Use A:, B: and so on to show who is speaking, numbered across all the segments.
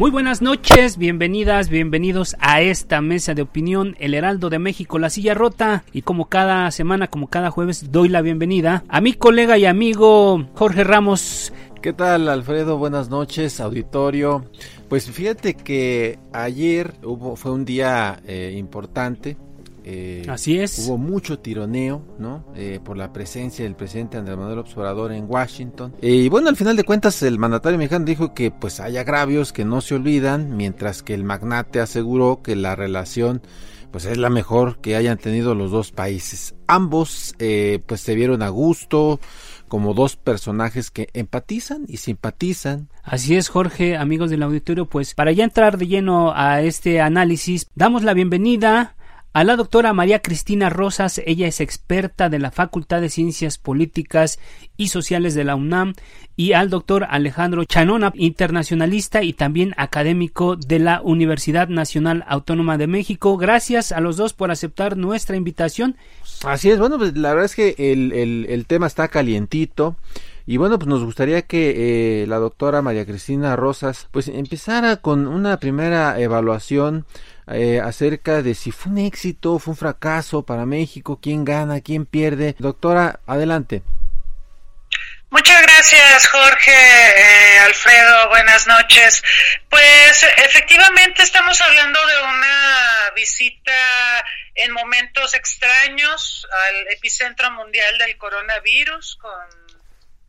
A: Muy buenas noches, bienvenidas, bienvenidos a esta mesa de opinión, El Heraldo de México, La Silla Rota. Y como cada semana, como cada jueves, doy la bienvenida a mi colega y amigo Jorge Ramos.
B: ¿Qué tal, Alfredo? Buenas noches, auditorio. Pues fíjate que ayer hubo, fue un día eh, importante.
A: Eh, Así es.
B: Hubo mucho tironeo, ¿no? Eh, por la presencia del presidente Andrés Manuel Observador en Washington. y bueno, al final de cuentas, el mandatario mexicano dijo que pues hay agravios que no se olvidan, mientras que el magnate aseguró que la relación pues es la mejor que hayan tenido los dos países. Ambos eh, pues se vieron a gusto como dos personajes que empatizan y simpatizan.
A: Así es, Jorge, amigos del auditorio, pues para ya entrar de lleno a este análisis, damos la bienvenida a la doctora María Cristina Rosas, ella es experta de la Facultad de Ciencias Políticas y Sociales de la UNAM, y al doctor Alejandro Chanona, internacionalista y también académico de la Universidad Nacional Autónoma de México. Gracias a los dos por aceptar nuestra invitación.
B: Así es, bueno, pues la verdad es que el, el, el tema está calientito. Y bueno, pues nos gustaría que eh, la doctora María Cristina Rosas pues empezara con una primera evaluación eh, acerca de si fue un éxito, fue un fracaso para México, quién gana, quién pierde. Doctora, adelante.
C: Muchas gracias, Jorge, eh, Alfredo, buenas noches. Pues efectivamente estamos hablando de una visita en momentos extraños al epicentro mundial del coronavirus, con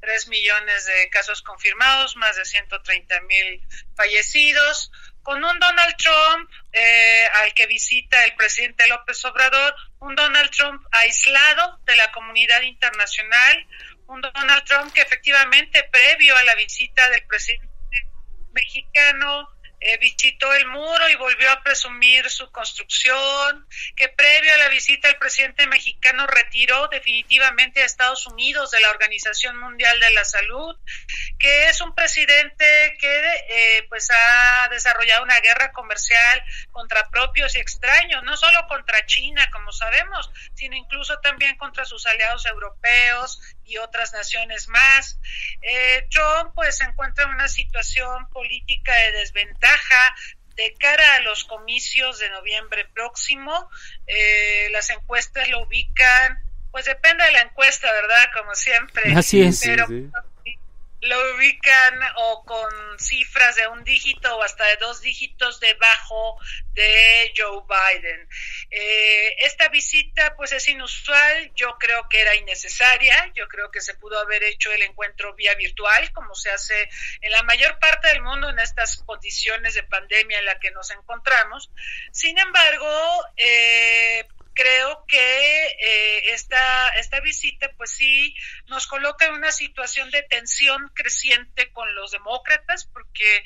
C: 3 millones de casos confirmados, más de 130 mil fallecidos, con un Donald Trump eh, al que visita el presidente López Obrador, un Donald Trump aislado de la comunidad internacional, un Donald Trump que efectivamente previo a la visita del presidente mexicano eh, visitó el muro y volvió a presumir su construcción, que previo a la visita el presidente mexicano retiró definitivamente a Estados Unidos de la Organización Mundial de la Salud, que es un presidente que eh, pues ha desarrollado una guerra comercial contra propios y extraños, no solo contra China, como sabemos, sino incluso también contra sus aliados europeos y otras naciones más. Eh, Trump pues se encuentra en una situación política de desventaja de cara a los comicios de noviembre próximo. Eh, las encuestas lo ubican, pues depende de la encuesta, ¿verdad? Como siempre.
A: Así es.
C: Pero, lo ubican o con cifras de un dígito o hasta de dos dígitos debajo de Joe Biden. Eh, esta visita pues es inusual, yo creo que era innecesaria, yo creo que se pudo haber hecho el encuentro vía virtual como se hace en la mayor parte del mundo en estas condiciones de pandemia en la que nos encontramos. Sin embargo, eh, creo que eh, esta, esta visita pues sí nos coloca en una situación de tensión creciente con los demócratas porque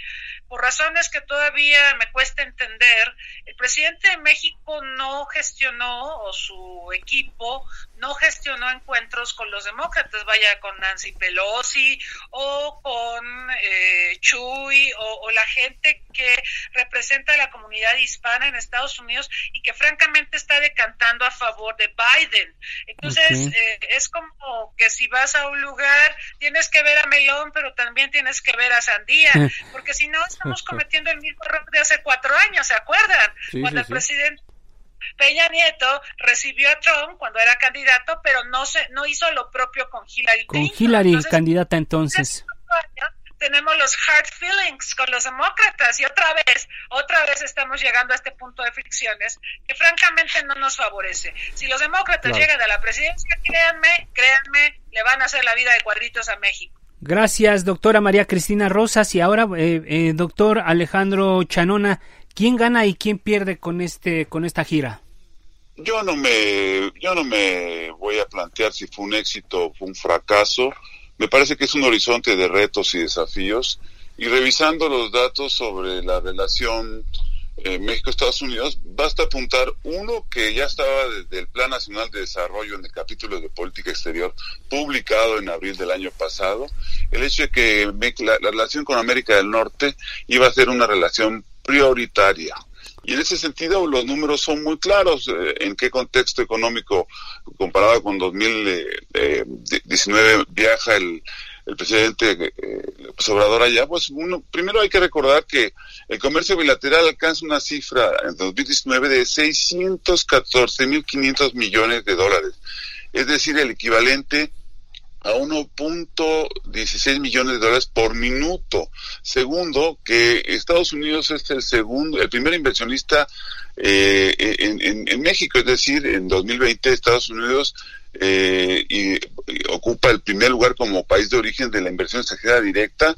C: por razones que todavía me cuesta entender, el presidente de México no gestionó o su equipo no gestionó encuentros con los demócratas, vaya con Nancy Pelosi o con eh, Chuy o, la gente que representa a la comunidad hispana en Estados Unidos y que francamente está decantando a favor de Biden. Entonces, eh, es como que si vas a un lugar, tienes que ver a Melón, pero también tienes que ver a Sandía, porque si no, estamos cometiendo el mismo error de hace cuatro años, ¿se acuerdan? Cuando el presidente Peña Nieto recibió a Trump cuando era candidato, pero no se, no hizo lo propio con Hillary
A: Con Hillary, candidata entonces.
C: tenemos los hard feelings con los demócratas y otra vez, otra vez estamos llegando a este punto de fricciones que francamente no nos favorece. Si los demócratas llegan a la presidencia, créanme, créanme, le van a hacer la vida de cuadritos a México.
A: Gracias, doctora María Cristina Rosas. Y ahora, eh, eh, doctor Alejandro Chanona, ¿quién gana y quién pierde con este con esta gira?
D: Yo no me yo no me voy a plantear si fue un éxito o fue un fracaso. Me parece que es un horizonte de retos y desafíos. Y revisando los datos sobre la relación eh, México-Estados Unidos, basta apuntar uno que ya estaba desde el Plan Nacional de Desarrollo en el capítulo de Política Exterior, publicado en abril del año pasado, el hecho de que la, la relación con América del Norte iba a ser una relación prioritaria. Y en ese sentido los números son muy claros. Eh, en qué contexto económico comparado con 2019 viaja el, el presidente eh, Obrador allá, pues uno, primero hay que recordar que el comercio bilateral alcanza una cifra en 2019 de 614.500 millones de dólares, es decir, el equivalente a 1.16 millones de dólares por minuto. Segundo, que Estados Unidos es el segundo, el primer inversionista eh, en, México, es decir, en 2020 Estados Unidos eh, ocupa el primer lugar como país de origen de la inversión extranjera directa,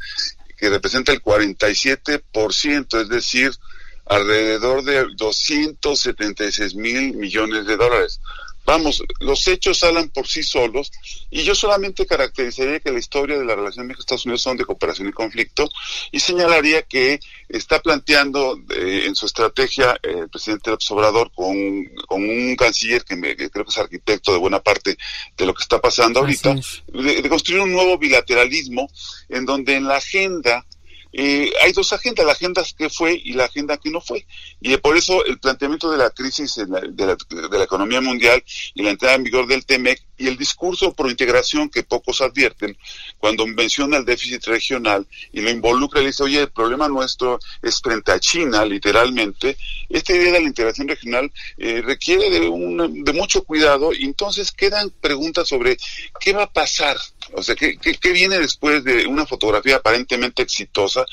D: que representa el 47%, es decir, alrededor de 276 mil millones de dólares. Vamos, los hechos hablan por sí solos y yo solamente caracterizaría que la historia de la relación México-Estados Unidos son de cooperación y conflicto y señalaría que está planteando eh, en su estrategia eh, el presidente López Obrador con, un canciller que, me, creo que es arquitecto de buena parte de lo que está pasando ahorita, de construir un nuevo bilateralismo en donde en la agenda eh, hay dos agendas, la agenda que fue y la agenda que no fue. Y por eso el planteamiento de la crisis de, la, de, la, economía mundial y la entrada en vigor del TEMEC y el discurso por integración que pocos advierten, cuando menciona el déficit regional y lo involucra y dice, oye, el problema nuestro es frente a China, literalmente, esta idea de la integración regional eh, requiere de, un, de mucho cuidado y entonces quedan preguntas sobre qué va a pasar o sea, ¿qué, qué, viene después de una fotografía aparentemente exitosa?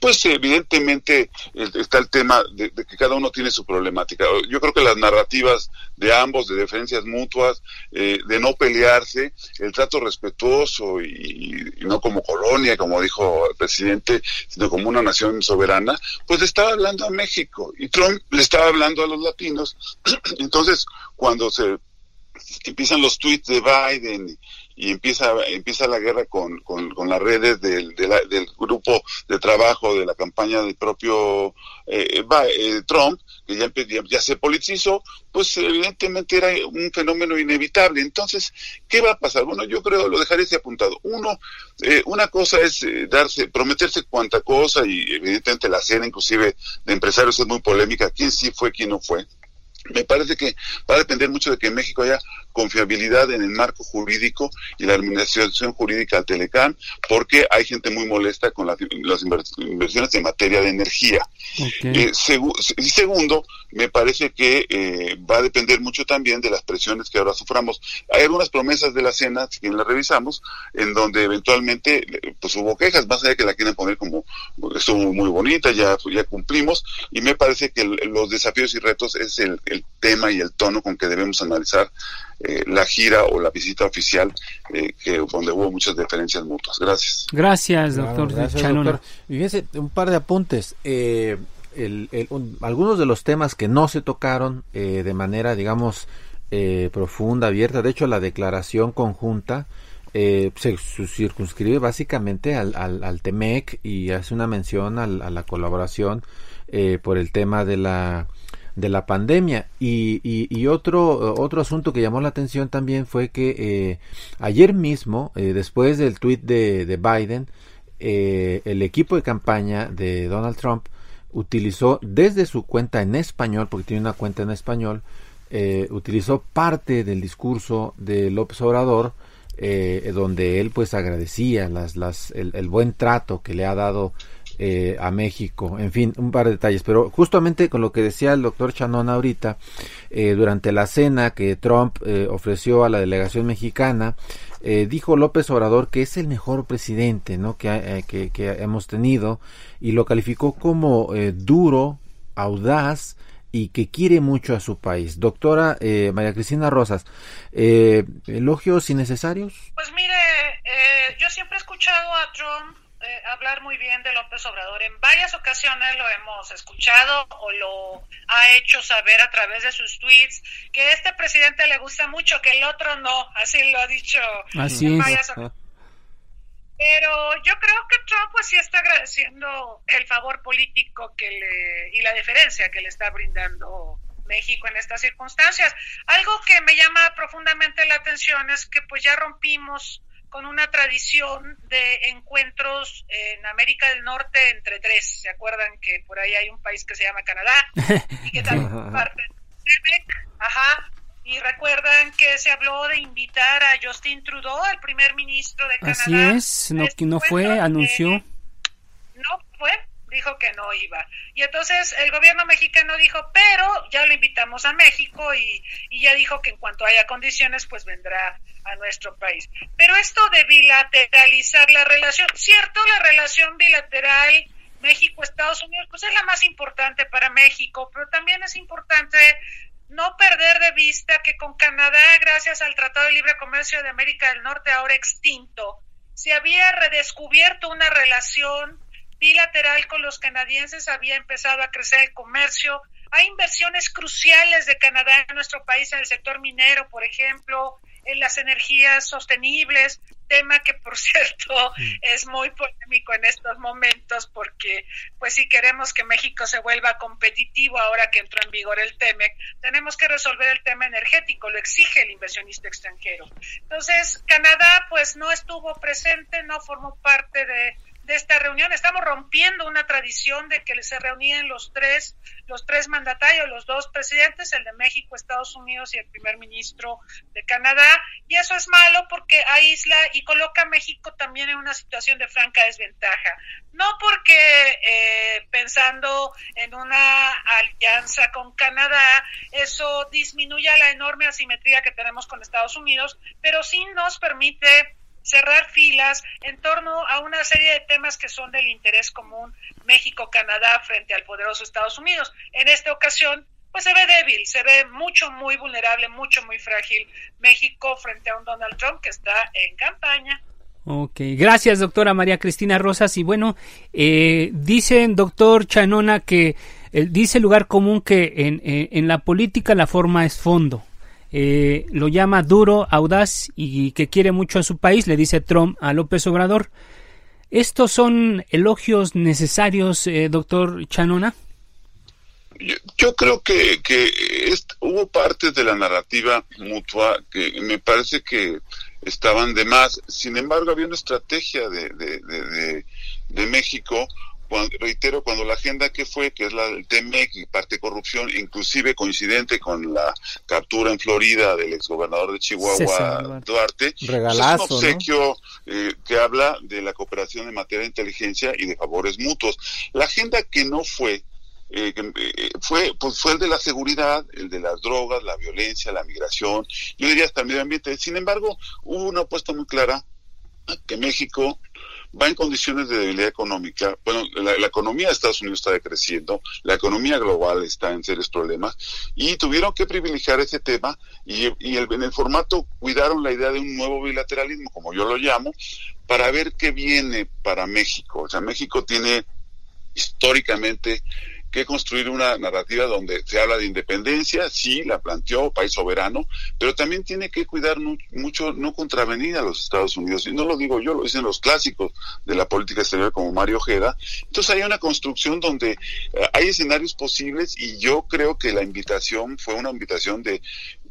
D: Pues evidentemente está el tema de, que cada uno tiene su problemática. Yo creo que las narrativas de ambos, de defensas mutuas, eh, de no pelearse, el trato respetuoso y, no como colonia, como dijo el presidente, sino como una nación soberana, pues le estaba hablando a México y Trump le estaba hablando a los latinos. Entonces, cuando se empiezan los tweets de Biden y empieza, empieza la guerra con, con, las redes del, del grupo de trabajo de la campaña del propio eh, eh, Trump, que ya, ya, se politizó, pues evidentemente era un fenómeno inevitable. Entonces, ¿qué va a pasar? Bueno, yo creo, lo dejaré ese apuntado. Uno, eh, una cosa es darse, prometerse cuanta cosa, y evidentemente la cena inclusive de empresarios es muy polémica, quién sí fue, quién no fue me parece que va a depender mucho de que México haya confiabilidad en el marco jurídico y la administración jurídica del Telecam, porque hay gente muy molesta con las, inversiones en materia de energía. Eh, y segundo, me parece que eh, va a depender mucho también de las presiones que ahora suframos. Hay algunas promesas de la cena, si bien las revisamos, en donde eventualmente pues hubo quejas, más allá de que la quieren poner como estuvo muy bonita, ya, ya cumplimos, y me parece que los desafíos y retos es el, el tema y el tono con que debemos analizar eh, la gira o la visita oficial, eh, que donde hubo muchas diferencias mutuas. Gracias.
A: Gracias, doctor.
B: Fíjense, un par de apuntes. Eh, algunos de los temas que no se tocaron de manera, digamos, profunda, abierta, de hecho la declaración conjunta se circunscribe básicamente al, al, TEMEC y hace una mención a la colaboración por el tema de la de la pandemia. Y, y, otro, otro asunto que llamó la atención también fue que eh, ayer mismo, eh, después del tweet de, de Biden, eh, el equipo de campaña de Donald Trump utilizó desde su cuenta en español, porque tiene una cuenta en español, utilizó parte del discurso de López Obrador, donde él pues agradecía las, las, el, buen trato que le ha dado eh, a México. En fin, un par de detalles. Pero justamente con lo que decía el doctor Chanón ahorita, eh, durante la cena que Trump eh, ofreció a la delegación mexicana, dijo López Obrador que es el mejor presidente ¿no? que, que, hemos tenido y lo calificó como duro, audaz, y que quiere mucho a su país. Doctora María Cristina Rosas, ¿elogios innecesarios?
C: Pues mire, yo siempre he escuchado a Trump eh, hablar muy bien de López Obrador. En varias ocasiones lo hemos escuchado o lo ha hecho saber a través de sus tweets que este presidente le gusta mucho, que el otro no. Así lo ha dicho
A: Así en varias
C: ocasiones. Pero yo creo que Trump pues sí está agradeciendo el favor político que le y la deferencia que le está brindando México en estas circunstancias. Algo que me llama profundamente la atención es que pues ya rompimos con una tradición de encuentros en América del Norte entre tres. ¿Se acuerdan que por ahí hay un país que se llama Canadá y que también parte de Ajá. Y recuerdan que se habló de invitar a Justin Trudeau, el primer ministro de Canadá.
A: Así es, no, este no fue, anunció.
C: no fue, dijo que no iba. Y entonces el gobierno mexicano dijo, pero ya lo invitamos a México y, y ya dijo que en cuanto haya condiciones, pues vendrá a nuestro país. Pero esto de bilateralizar la relación, cierto, la relación bilateral México-Estados Unidos, pues es la más importante para México, pero también es importante no perder de vista que con Canadá, gracias al Tratado de Libre Comercio de América del Norte, ahora extinto, se había redescubierto una relación bilateral con los canadienses, había empezado a crecer el comercio, hay inversiones cruciales de Canadá en nuestro país en el sector minero, por ejemplo, en las energías sostenibles, tema que por cierto es muy polémico en estos momentos porque pues si queremos que México se vuelva competitivo ahora que entró en vigor el TEMEC, tenemos que resolver el tema energético, lo exige el inversionista extranjero. Entonces, Canadá pues no estuvo presente, no formó parte de de esta reunión. Estamos rompiendo una tradición de que se reunían los tres, los tres mandatarios, los dos presidentes, el de México, Estados Unidos y el primer ministro de Canadá. Y eso es malo porque aísla y coloca a México también en una situación de franca desventaja. No porque eh, pensando en una alianza con Canadá, eso disminuya la enorme asimetría que tenemos con Estados Unidos, pero sí nos permite cerrar filas en torno a una serie de temas que son del interés común México-Canadá frente al poderoso Estados Unidos. En esta ocasión, pues se ve débil, se ve mucho, muy vulnerable, mucho, muy frágil México frente a un Donald Trump que está en campaña.
A: Ok, gracias doctora María Cristina Rosas. Y bueno, eh, dicen doctor Chanona que eh, dice lugar común que en, eh, en la política la forma es fondo. Eh, lo llama duro, audaz y que quiere mucho a su país, le dice Trump a López Obrador. ¿Estos son elogios necesarios, eh, doctor Chanona?
D: Yo, creo que, que hubo partes de la narrativa mutua que me parece que estaban de más. Sin embargo, había una estrategia de, de, de México reitero, cuando la agenda que fue, que es la del TMEC y parte corrupción, inclusive coincidente con la captura en Florida del exgobernador de Chihuahua, Duarte, pues es un obsequio eh, que habla de la cooperación en materia de inteligencia y de favores mutuos. La agenda que no fue, eh, eh, fue, pues fue el de la seguridad, el de las drogas, la violencia, la migración, yo diría hasta el medio ambiente. Sin embargo, hubo una apuesta muy clara que México va en condiciones de debilidad económica. Bueno, la, economía de Estados Unidos está decreciendo, la economía global está en serios problemas y tuvieron que privilegiar ese tema y, en el formato cuidaron la idea de un nuevo bilateralismo, como yo lo llamo, para ver qué viene para México. O sea, México tiene históricamente que construir una narrativa donde se habla de independencia, sí, la planteó, país soberano, pero también tiene que cuidar mucho no contravenir a los Estados Unidos. Y no lo digo yo, lo dicen los clásicos de la política exterior como Mario Ojeda. Entonces hay una construcción donde eh, hay escenarios posibles y yo creo que la invitación fue una invitación de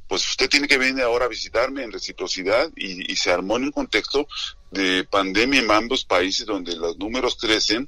D: pues usted tiene que venir ahora a visitarme en reciprocidad y, y se armó en un contexto de pandemia en ambos países donde los números crecen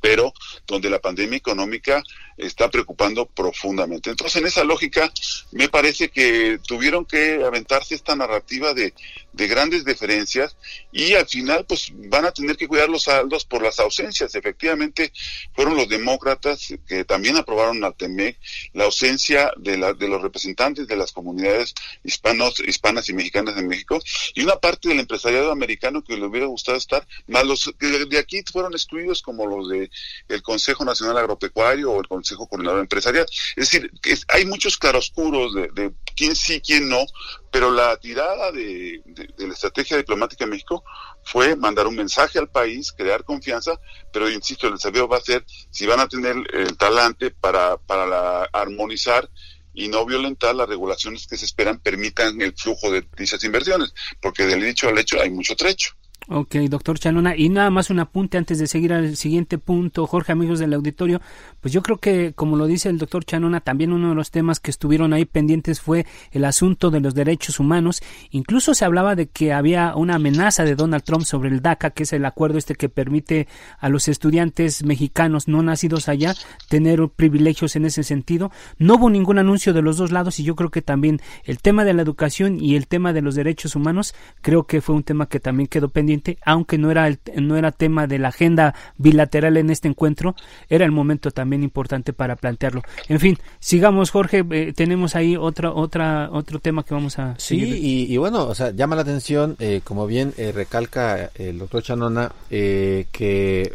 D: pero donde la pandemia económica está preocupando profundamente. Entonces, en esa lógica, me parece que tuvieron que aventarse esta narrativa de, de grandes diferencias y al final, pues van a tener que cuidar los saldos por las ausencias. Efectivamente, fueron los demócratas que también aprobaron al TEMEC, la ausencia de, la, de los representantes de las comunidades hispanos, hispanas y mexicanas de México y una parte del empresariado americano que le hubiera gustado estar, más los que de aquí fueron excluidos como los de el Consejo Nacional Agropecuario o el Coordinador Empresarial. Es decir, que hay muchos claroscuros de, de quién sí, quién no, pero la tirada de, la estrategia diplomática de México fue mandar un mensaje al país, crear confianza, pero insisto, el desafío va a ser si van a tener el talante para, para la, armonizar y no violentar las regulaciones que se esperan permitan el flujo de dichas inversiones, porque del dicho al hecho hay mucho trecho.
A: Ok, doctor Chanona. Y nada más un apunte antes de seguir al siguiente punto, Jorge, amigos del auditorio. Pues yo creo que, como lo dice el doctor Chanona, también uno de los temas que estuvieron ahí pendientes fue el asunto de los derechos humanos. Incluso se hablaba de que había una amenaza de Donald Trump sobre el DACA, que es el acuerdo este que permite a los estudiantes mexicanos no nacidos allá tener privilegios en ese sentido. No hubo ningún anuncio de los dos lados y yo creo que también el tema de la educación y el tema de los derechos humanos creo que fue un tema que también quedó pendiente aunque no era, el, no era tema de la agenda bilateral en este encuentro, era el momento también importante para plantearlo. En fin, sigamos, Jorge, eh, tenemos ahí otra, otra, otro tema que vamos a
B: sí,
A: seguir.
B: Y, y, bueno, o sea, llama la atención, eh, como bien eh, recalca el doctor Chanona, que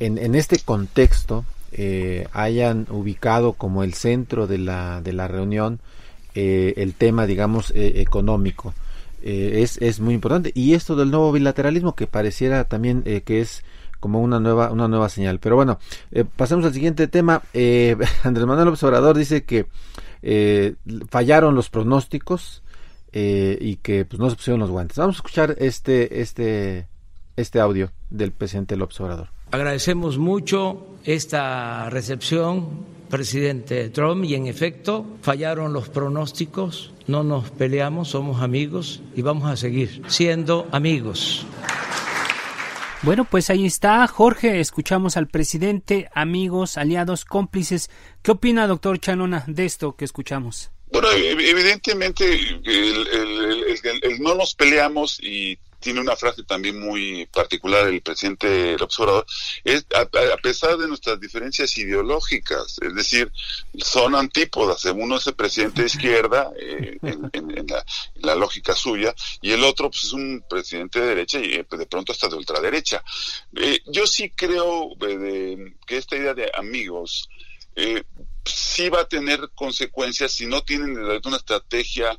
B: en, en, este contexto hayan ubicado como el centro de la, de la reunión el tema, digamos, económico eh, es, es muy importante. Y esto del nuevo bilateralismo que pareciera también eh, que es como una nueva, una nueva señal. Pero bueno, eh, pasemos al siguiente tema. Andrés Manuel Observador dice que fallaron los pronósticos y que pues no se pusieron los guantes. Vamos a escuchar este, este, este audio del presidente López Obrador.
E: Agradecemos mucho esta recepción, presidente Trump, y en efecto fallaron los pronósticos, no nos peleamos, somos amigos y vamos a seguir siendo amigos.
A: Bueno, pues ahí está, Jorge, escuchamos al presidente, amigos, aliados, cómplices. ¿Qué opina, doctor Chanona, de esto que escuchamos?
D: Bueno, evidentemente el, el, el, el no nos peleamos y tiene una frase también muy particular el presidente el observador es a, a, pesar de nuestras diferencias ideológicas es decir son antípodas uno es el presidente de izquierda eh, en, en, en, la, en, la, lógica suya y el otro pues es un presidente de derecha y eh, de pronto hasta de ultraderecha. Eh, yo sí creo de, que esta idea de amigos eh, sí va a tener consecuencias si no tienen una estrategia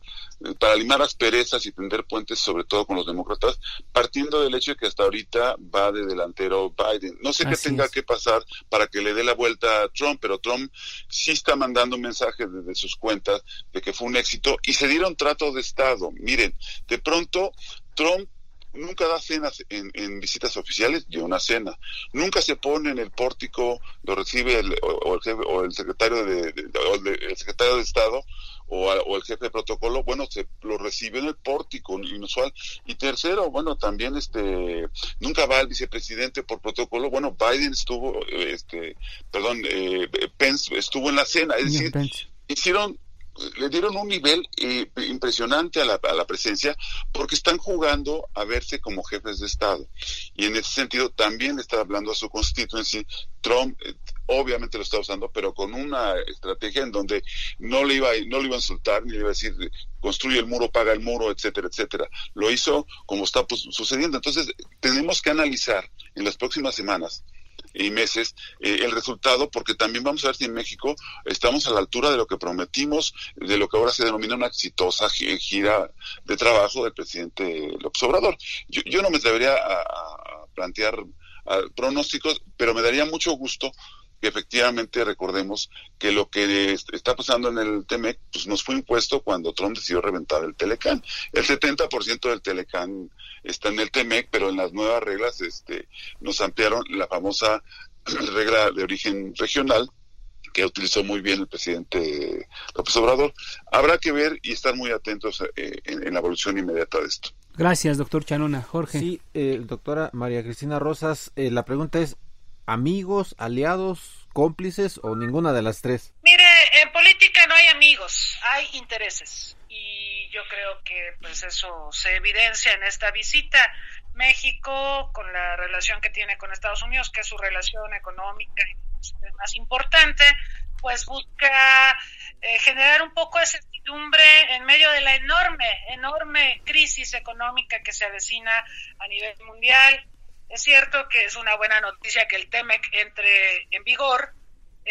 D: para limar asperezas y tender puentes, sobre todo con los demócratas, partiendo del hecho de que hasta ahorita va de delantero Biden. No sé Así qué tenga es. que pasar para que le dé la vuelta a Trump, pero Trump sí está mandando mensajes desde sus cuentas de que fue un éxito y se dieron trato de Estado. Miren, de pronto Trump nunca da cenas en, en, visitas oficiales y una cena. Nunca se pone en el pórtico, lo recibe el, o, el, jefe, o el secretario de, de, o el secretario de Estado o, a, o, el jefe de protocolo, bueno, se lo recibe en el pórtico inusual. Y tercero, bueno, también este nunca va el vicepresidente por protocolo. Bueno, Biden estuvo, este, perdón, eh, Pence estuvo en la cena, es decir, hicieron le dieron un nivel eh, impresionante a la, a presencia porque están jugando a verse como jefes de Estado. Y en ese sentido también está hablando a su constituency. Trump eh, obviamente lo está usando, pero con una estrategia en donde no le iba, no le iba a insultar ni le iba a decir construye el muro, paga el muro, etcétera, etcétera. Lo hizo como está pues, sucediendo. Entonces tenemos que analizar en las próximas semanas y meses eh, el resultado, porque también vamos a ver si en México estamos a la altura de lo que prometimos, de lo que ahora se denomina una exitosa gira de trabajo del presidente López Obrador. Yo, yo no me atrevería a, plantear pronósticos, pero me daría mucho gusto que efectivamente recordemos que lo que está pasando en el TEMEC pues nos fue impuesto cuando Trump decidió reventar el Telecán. El 70% del Telecán está en el TEMEC, pero en las nuevas reglas este, nos ampliaron la famosa regla de origen regional que utilizó muy bien el presidente López Obrador. Habrá que ver y estar muy atentos eh, en, en, la evolución inmediata de esto.
A: Gracias, doctor Chanona. Jorge.
B: Sí, eh, doctora María Cristina Rosas, eh, la pregunta es, amigos, aliados, cómplices o ninguna de las tres?
C: Mire, en política no hay amigos, hay intereses. Y yo creo que pues eso se evidencia en esta visita. México, con la relación que tiene con Estados Unidos, que es su relación económica y más importante, pues busca eh, generar un poco de certidumbre en medio de la enorme, enorme crisis económica que se avecina a nivel mundial. Es cierto que es una buena noticia que el TEMEC entre en vigor,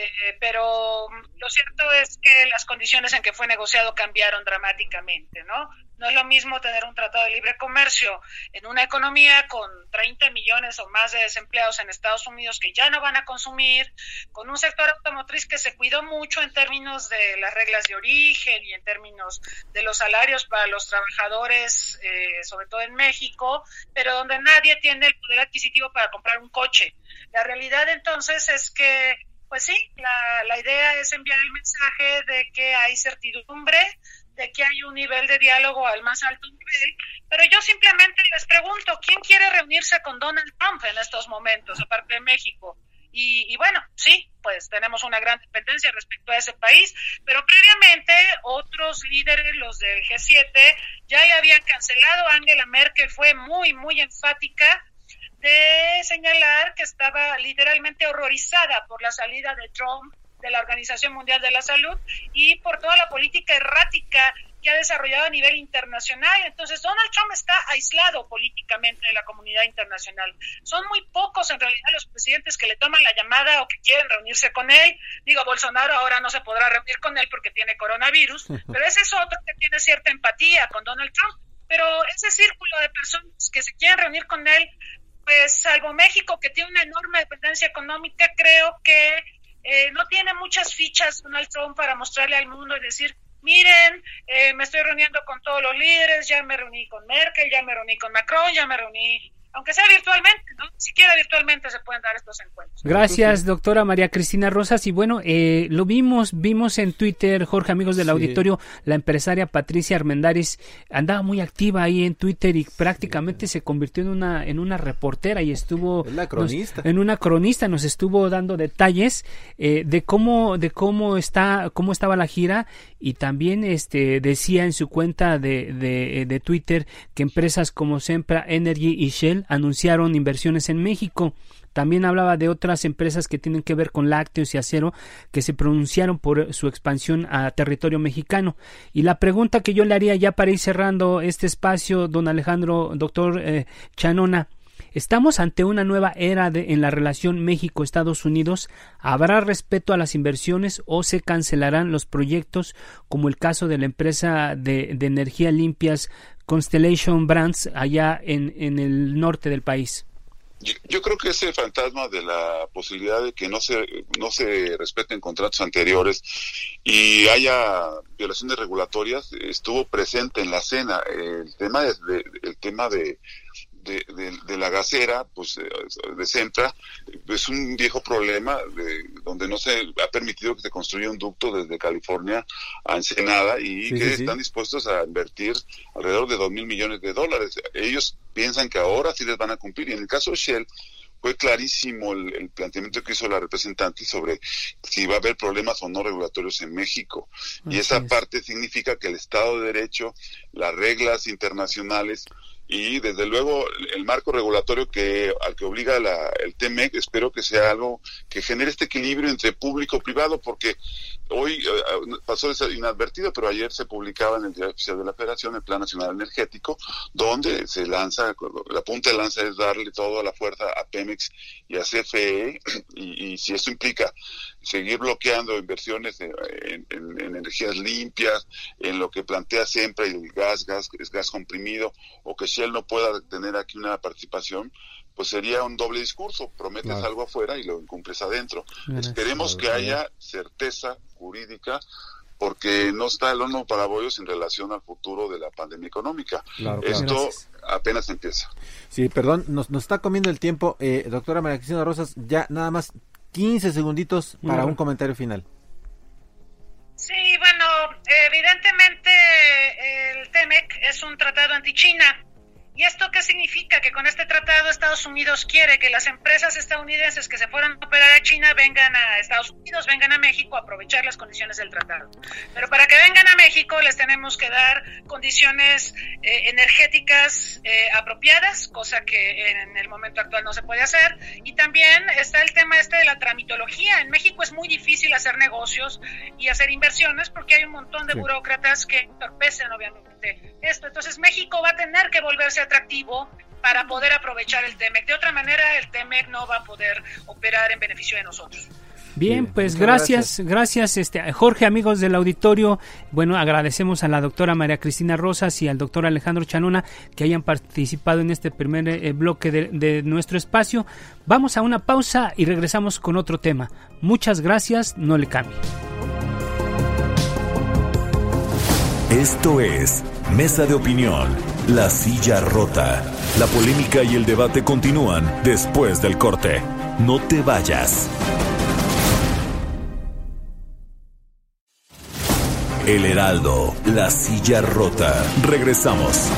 C: eh, pero lo cierto es que las condiciones en que fue negociado cambiaron dramáticamente, ¿no? No es lo mismo tener un tratado de libre comercio en una economía con 30 millones o más de desempleados en Estados Unidos que ya no van a consumir, con un sector automotriz que se cuidó mucho en términos de las reglas de origen y en términos de los salarios para los trabajadores, eh, sobre todo en México, pero donde nadie tiene el poder adquisitivo para comprar un coche. La realidad entonces es que pues sí, la, idea es enviar el mensaje de que hay certidumbre, de que hay un nivel de diálogo al más alto nivel, pero yo simplemente les pregunto, ¿quién quiere reunirse con Donald Trump en estos momentos, aparte de México? Y, y, bueno, sí, pues tenemos una gran dependencia respecto a ese país, pero previamente otros líderes, los del G7, ya le habían cancelado. Angela Merkel fue muy, muy enfática de señalar que estaba literalmente horrorizada por la salida de Trump de la Organización Mundial de la Salud y por toda la política errática que ha desarrollado a nivel internacional. Entonces, Donald Trump está aislado políticamente de la comunidad internacional. Son muy pocos en realidad los presidentes que le toman la llamada o que quieren reunirse con él. Digo, Bolsonaro ahora no se podrá reunir con él porque tiene coronavirus, pero ese es otro que tiene cierta empatía con Donald Trump. Pero ese círculo de personas que se quieren reunir con él, pues salvo México, que tiene una enorme dependencia económica, creo que eh, no tiene muchas fichas Donald Trump para mostrarle al mundo y decir, miren, eh, me estoy reuniendo con todos los líderes, ya me reuní con Merkel, ya me reuní con Macron, ya me reuní aunque sea virtualmente, ¿no? Siquiera virtualmente se pueden dar estos encuentros.
A: Gracias, doctora María Cristina Rosas. Y bueno, eh, lo vimos, vimos en Twitter, Jorge, amigos del auditorio, la empresaria Patricia Armendaris andaba muy activa ahí en Twitter y prácticamente se convirtió en una, en una reportera y estuvo
B: cronista.
A: en una cronista, nos estuvo dando detalles eh, de cómo, de cómo está, cómo estaba la gira y también este decía en su cuenta de, de, de Twitter que empresas como Sempra Energy y Shell anunciaron inversiones en México. También hablaba de otras empresas que tienen que ver con lácteos y acero que se pronunciaron por su expansión a territorio mexicano. Y la pregunta que yo le haría ya para ir cerrando este espacio, don Alejandro, doctor eh, Chanona, ¿Estamos ante una nueva era de, en la relación México-Estados Unidos? ¿Habrá respeto a las inversiones o se cancelarán los proyectos como el caso de la empresa de, de energía limpias Constellation Brands allá en, en el norte del país?
D: Yo, creo que ese fantasma de la posibilidad de que no se no se respeten contratos anteriores y haya violaciones regulatorias estuvo presente en la cena el tema de, de el tema de de, de, la gasera, pues eh, de Centra, es un viejo problema de, donde no se ha permitido que se construya un ducto desde California a Ensenada y sí, que sí, están dispuestos a invertir alrededor de dos mil millones de dólares. Ellos piensan que ahora sí les van a cumplir y en el caso de Shell, fue clarísimo el, el, planteamiento que hizo la representante sobre si va a haber problemas o no regulatorios en México. Así y esa es. parte significa que el Estado de Derecho, las reglas internacionales y desde luego el marco regulatorio que al que obliga la, el TMEC espero que sea algo que genere este equilibrio entre público y privado porque hoy uh, pasó inadvertido pero ayer se publicaba en el diario oficial de la Federación el Plan Nacional Energético donde se lanza la punta de lanza es darle toda la fuerza a Pemex y a CFE y, y si esto implica seguir bloqueando inversiones en, en, en, energías limpias, en lo que plantea siempre el gas, gas, gas comprimido, o que Shell no pueda tener aquí una participación, pues sería un doble discurso, prometes claro. algo afuera y lo incumples adentro. Bien, Esperemos que haya certeza jurídica porque no está el horno para bollos en relación al futuro de la pandemia económica. Claro, Esto Gracias. apenas empieza.
B: Sí, perdón, nos, nos está comiendo el tiempo. Eh, doctora María Cristina Rosas, ya nada más 15 segunditos para un comentario final.
C: Sí, bueno, evidentemente el TEMEC es un tratado anti-China ¿Y esto qué significa? Que con este tratado Estados Unidos quiere que las empresas estadounidenses que se fueran a operar a China vengan a Estados Unidos, vengan a México a aprovechar las condiciones del tratado. Pero para que vengan a México les tenemos que dar condiciones eh, energéticas eh, apropiadas, cosa que en el momento actual no se puede hacer. Y también está el tema este de la tramitología. En México es muy difícil hacer negocios y hacer inversiones porque hay un montón de burócratas que entorpecen obviamente esto. Entonces México va a tener que volverse atractivo para poder aprovechar el TEMEC. De otra manera, el TEMEC no va a poder operar en beneficio de nosotros.
A: Bien, pues gracias, gracias, este, Jorge, amigos del auditorio. Bueno, agradecemos a la doctora María Cristina Rosas y al doctor Alejandro Chanona que hayan participado en este primer eh, bloque de, de, nuestro espacio. Vamos a una pausa y regresamos con otro tema. Muchas gracias, no le cambie.
F: Esto es Mesa de Opinión, La Silla Rota. La polémica y el debate continúan después del corte. No te vayas. El Heraldo, La Silla Rota. Regresamos.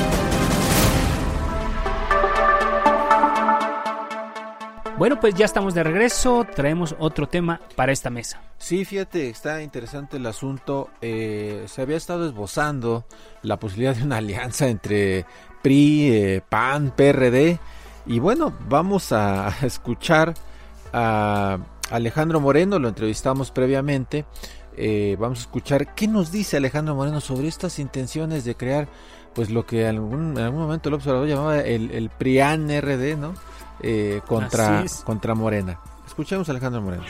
A: Bueno, pues ya estamos de regreso, traemos otro tema para esta mesa.
B: Sí, fíjate, está interesante el asunto. Eh, se había estado esbozando la posibilidad de una alianza entre PRI, eh, PAN, PRD. Y bueno, vamos a escuchar a Alejandro Moreno, lo entrevistamos previamente. Eh, vamos a escuchar qué nos dice Alejandro Moreno sobre estas intenciones de crear, pues lo que en algún, en algún momento el observador llamaba el, el PRIAN-RD, ¿no? Eh, contra, contra Morena. Escuchemos a Alejandro Moreno.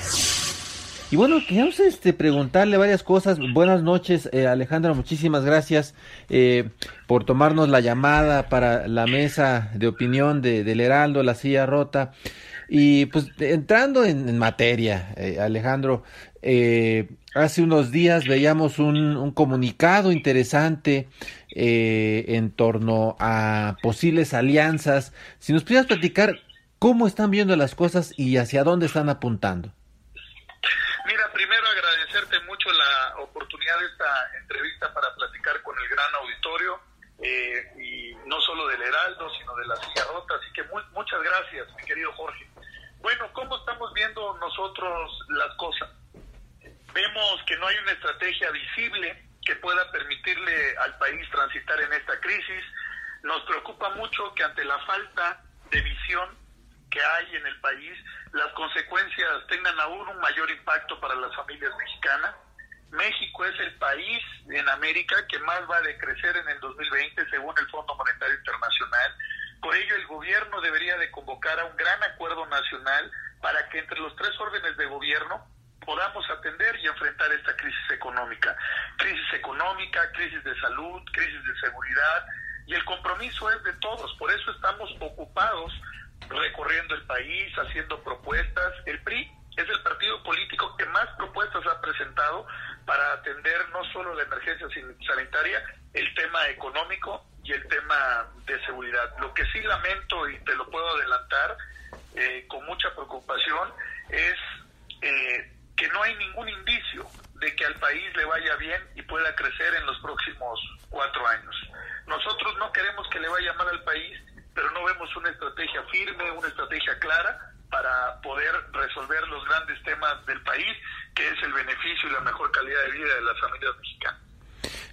B: Y bueno, queríamos este, preguntarle varias cosas. Buenas noches, eh, Alejandro. Muchísimas gracias eh, por tomarnos la llamada para la mesa de opinión de, del Heraldo, la silla rota. Y pues entrando en, en materia, eh, Alejandro, eh, hace unos días veíamos un, un comunicado interesante eh, en torno a posibles alianzas. Si nos pudieras platicar ¿Cómo están viendo las cosas y hacia dónde están apuntando?
G: Mira, primero agradecerte mucho la oportunidad de esta entrevista para platicar con el gran auditorio, eh, y no solo del Heraldo, sino de la Silla Rota. Así que muy, muchas gracias, mi querido Jorge. Bueno, ¿cómo estamos viendo nosotros las cosas? Vemos que no hay una estrategia visible que pueda permitirle al país transitar en esta crisis. Nos preocupa mucho que ante la falta de visión que hay en el país, las consecuencias tengan aún un mayor impacto para las familias mexicanas. México es el país en América que más va a decrecer en el 2020 según el Fondo Monetario Internacional. Por ello, el gobierno debería de convocar a un gran acuerdo nacional para que entre los tres órdenes de gobierno podamos atender y enfrentar esta crisis económica. Crisis económica, crisis de salud, crisis de seguridad, y el compromiso es de todos. Por eso estamos ocupados recorriendo el país, haciendo propuestas. El PRI es el partido político que más propuestas ha presentado para atender no solo la emergencia sanitaria, el tema económico y el tema de seguridad. Lo que sí lamento y te lo puedo adelantar eh, con mucha preocupación es eh, que no hay ningún indicio de que al país le vaya bien y pueda crecer en los próximos cuatro años. Nosotros no queremos que le vaya mal al país, pero no vemos una estrategia firme, una estrategia clara para poder resolver los grandes temas del país, que es el beneficio y la mejor calidad de vida de las familias mexicanas.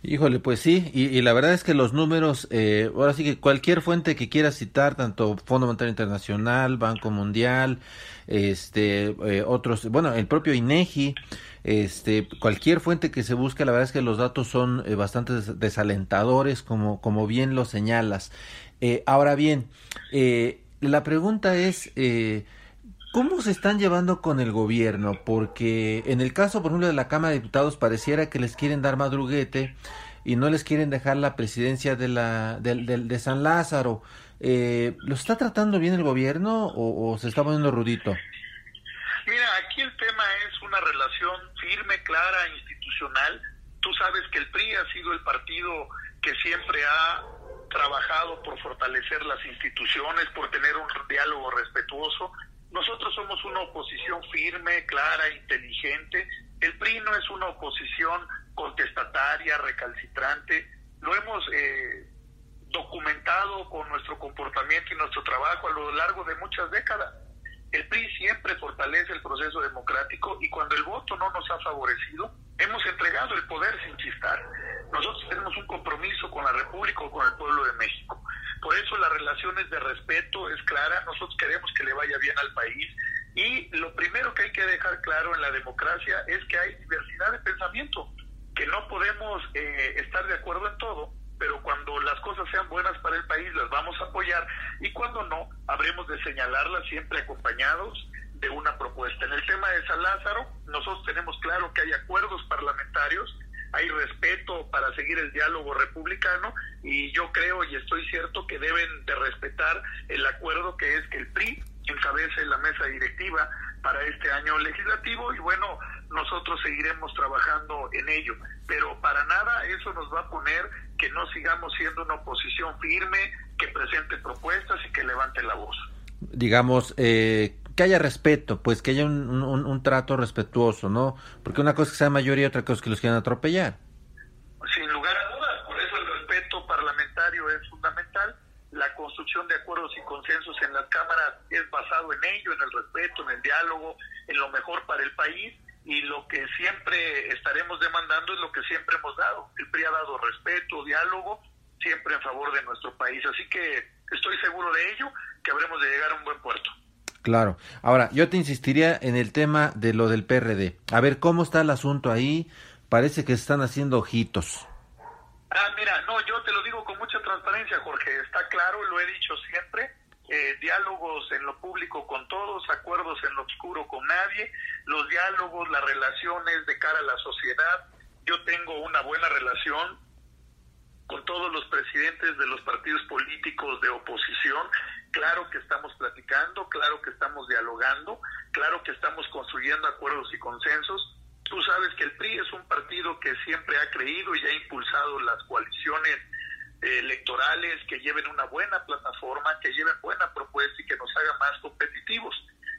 B: Híjole, pues sí, y, la verdad es que los números, eh, ahora sí que cualquier fuente que quiera citar, tanto Fondo Monetario Internacional, Banco Mundial, este, eh, otros, bueno, el propio INEGI, este, cualquier fuente que se busque, la verdad es que los datos son eh, bastante desalentadores, como, como bien lo señalas. Eh, ahora bien, eh, la pregunta es, eh, ¿cómo se están llevando con el gobierno? Porque en el caso, por ejemplo, de la Cámara de Diputados, pareciera que les quieren dar madruguete y no les quieren dejar la presidencia de, la, de, San Lázaro. Eh, ¿Lo está tratando bien el gobierno o, o se está poniendo rudito?
G: Mira, aquí el tema es una relación firme, clara, institucional. Tú sabes que el PRI ha sido el partido que siempre ha trabajado por fortalecer las instituciones, por tener un diálogo respetuoso. Nosotros somos una oposición firme, clara, inteligente. El PRI no es una oposición contestataria, recalcitrante. Lo hemos eh, documentado con nuestro comportamiento y nuestro trabajo a lo largo de muchas décadas. El PRI siempre fortalece el proceso democrático y cuando el voto no nos ha favorecido, hemos entregado el poder sin chistar. Nosotros tenemos un compromiso con la República o con el pueblo de México. Por eso las relaciones de respeto es clara, nosotros queremos que le vaya bien al país y lo primero que hay que dejar claro en la democracia es que hay diversidad de pensamiento, que no podemos eh, estar de acuerdo en todo, pero cuando las cosas sean buenas para el país las vamos a apoyar y cuando no, habremos de señalarlas siempre acompañados de una propuesta. En el tema de San Lázaro, nosotros tenemos claro que hay acuerdos parlamentarios, hay respeto para seguir el diálogo republicano y yo creo y estoy cierto que deben de respetar el acuerdo que es que el PRI encabece la mesa directiva para este año legislativo y bueno, nosotros seguiremos trabajando en ello, pero para nada eso nos va a poner que no sigamos siendo una oposición firme, que presente propuestas y que levante la voz.
B: Digamos, eh, que haya respeto, pues que haya un, trato respetuoso, ¿no? Porque una cosa es que sea mayoría y otra cosa es que los quieran atropellar.
G: Sin lugar a dudas, por eso el respeto parlamentario es fundamental. La construcción de acuerdos y consensos en las cámaras es basado en ello, en el respeto, en el diálogo, en lo mejor para el país y lo que siempre estaremos demandando es lo que siempre hemos dado. El PRI ha dado respeto, diálogo, siempre en favor de nuestro país. Así que estoy seguro de ello, que habremos de llegar a un buen puerto.
B: Claro. Ahora, yo te insistiría en el tema de lo del PRD. A ver, ¿cómo está el asunto ahí? Parece que están haciendo ojitos.
G: Ah, mira, no, yo te lo digo con mucha transparencia, Jorge. Está claro, lo he dicho siempre. Eh, diálogos en lo público con todos, acuerdos en lo oscuro con nadie, los diálogos, las relaciones de cara a la sociedad. Yo tengo una buena relación con todos los presidentes de los partidos políticos de oposición. Claro que estamos platicando, claro que estamos dialogando, claro que estamos construyendo acuerdos y consensos. Tú sabes que el PRI es un partido que siempre ha creído y ha impulsado las coaliciones eh, electorales que lleven una buena plataforma, que lleven buena propuesta y que nos haga más competitivos.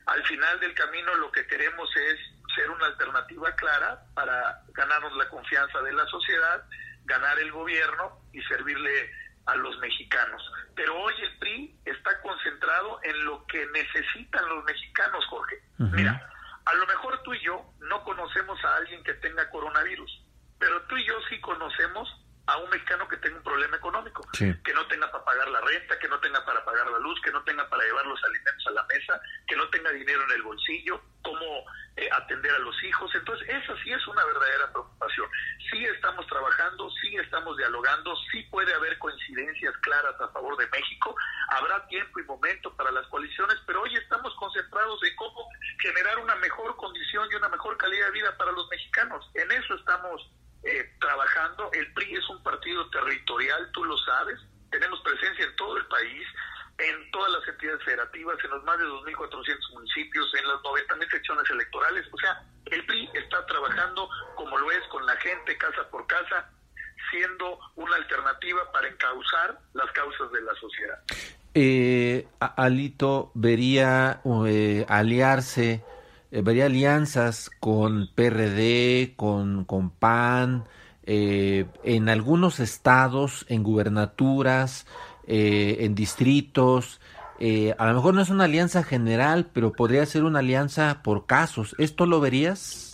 G: Al final del camino lo que queremos es ser una alternativa clara para ganarnos la confianza de la sociedad ganar el gobierno y servirle a los mexicanos. Pero hoy el PRI está concentrado en lo que necesitan los mexicanos, Jorge. Mira, a lo mejor tú y yo no conocemos a alguien que tenga coronavirus, pero tú y yo sí conocemos a un mexicano que tenga un problema económico, que no tenga para pagar la renta, que no tenga para pagar la luz, que no tenga para llevar los alimentos a la mesa, que no tenga dinero en el bolsillo, cómo eh, atender a los hijos. Entonces, esa sí es una verdadera preocupación. Sí estamos trabajando, sí estamos dialogando, sí puede haber coincidencias claras a favor de México, habrá tiempo y momento para las coaliciones, pero hoy estamos concentrados en cómo generar una mejor condición y una mejor calidad de vida para los mexicanos. En eso estamos eh, trabajando. El PRI es un partido territorial, tú lo sabes. Tenemos presencia en todo el país, en todas las entidades federativas, en los más de 2.400 municipios, en las 90.000 secciones electorales. O sea, el PRI está trabajando como lo es con la gente, casa por casa, siendo una alternativa para encauzar las causas de la sociedad.
B: Eh, Alito vería eh, aliarse vería alianzas con PRD, con, con PAN, eh, en algunos estados, en gubernaturas, eh, en distritos. a lo mejor no es una alianza general, pero podría ser una alianza por casos. ¿Esto lo verías?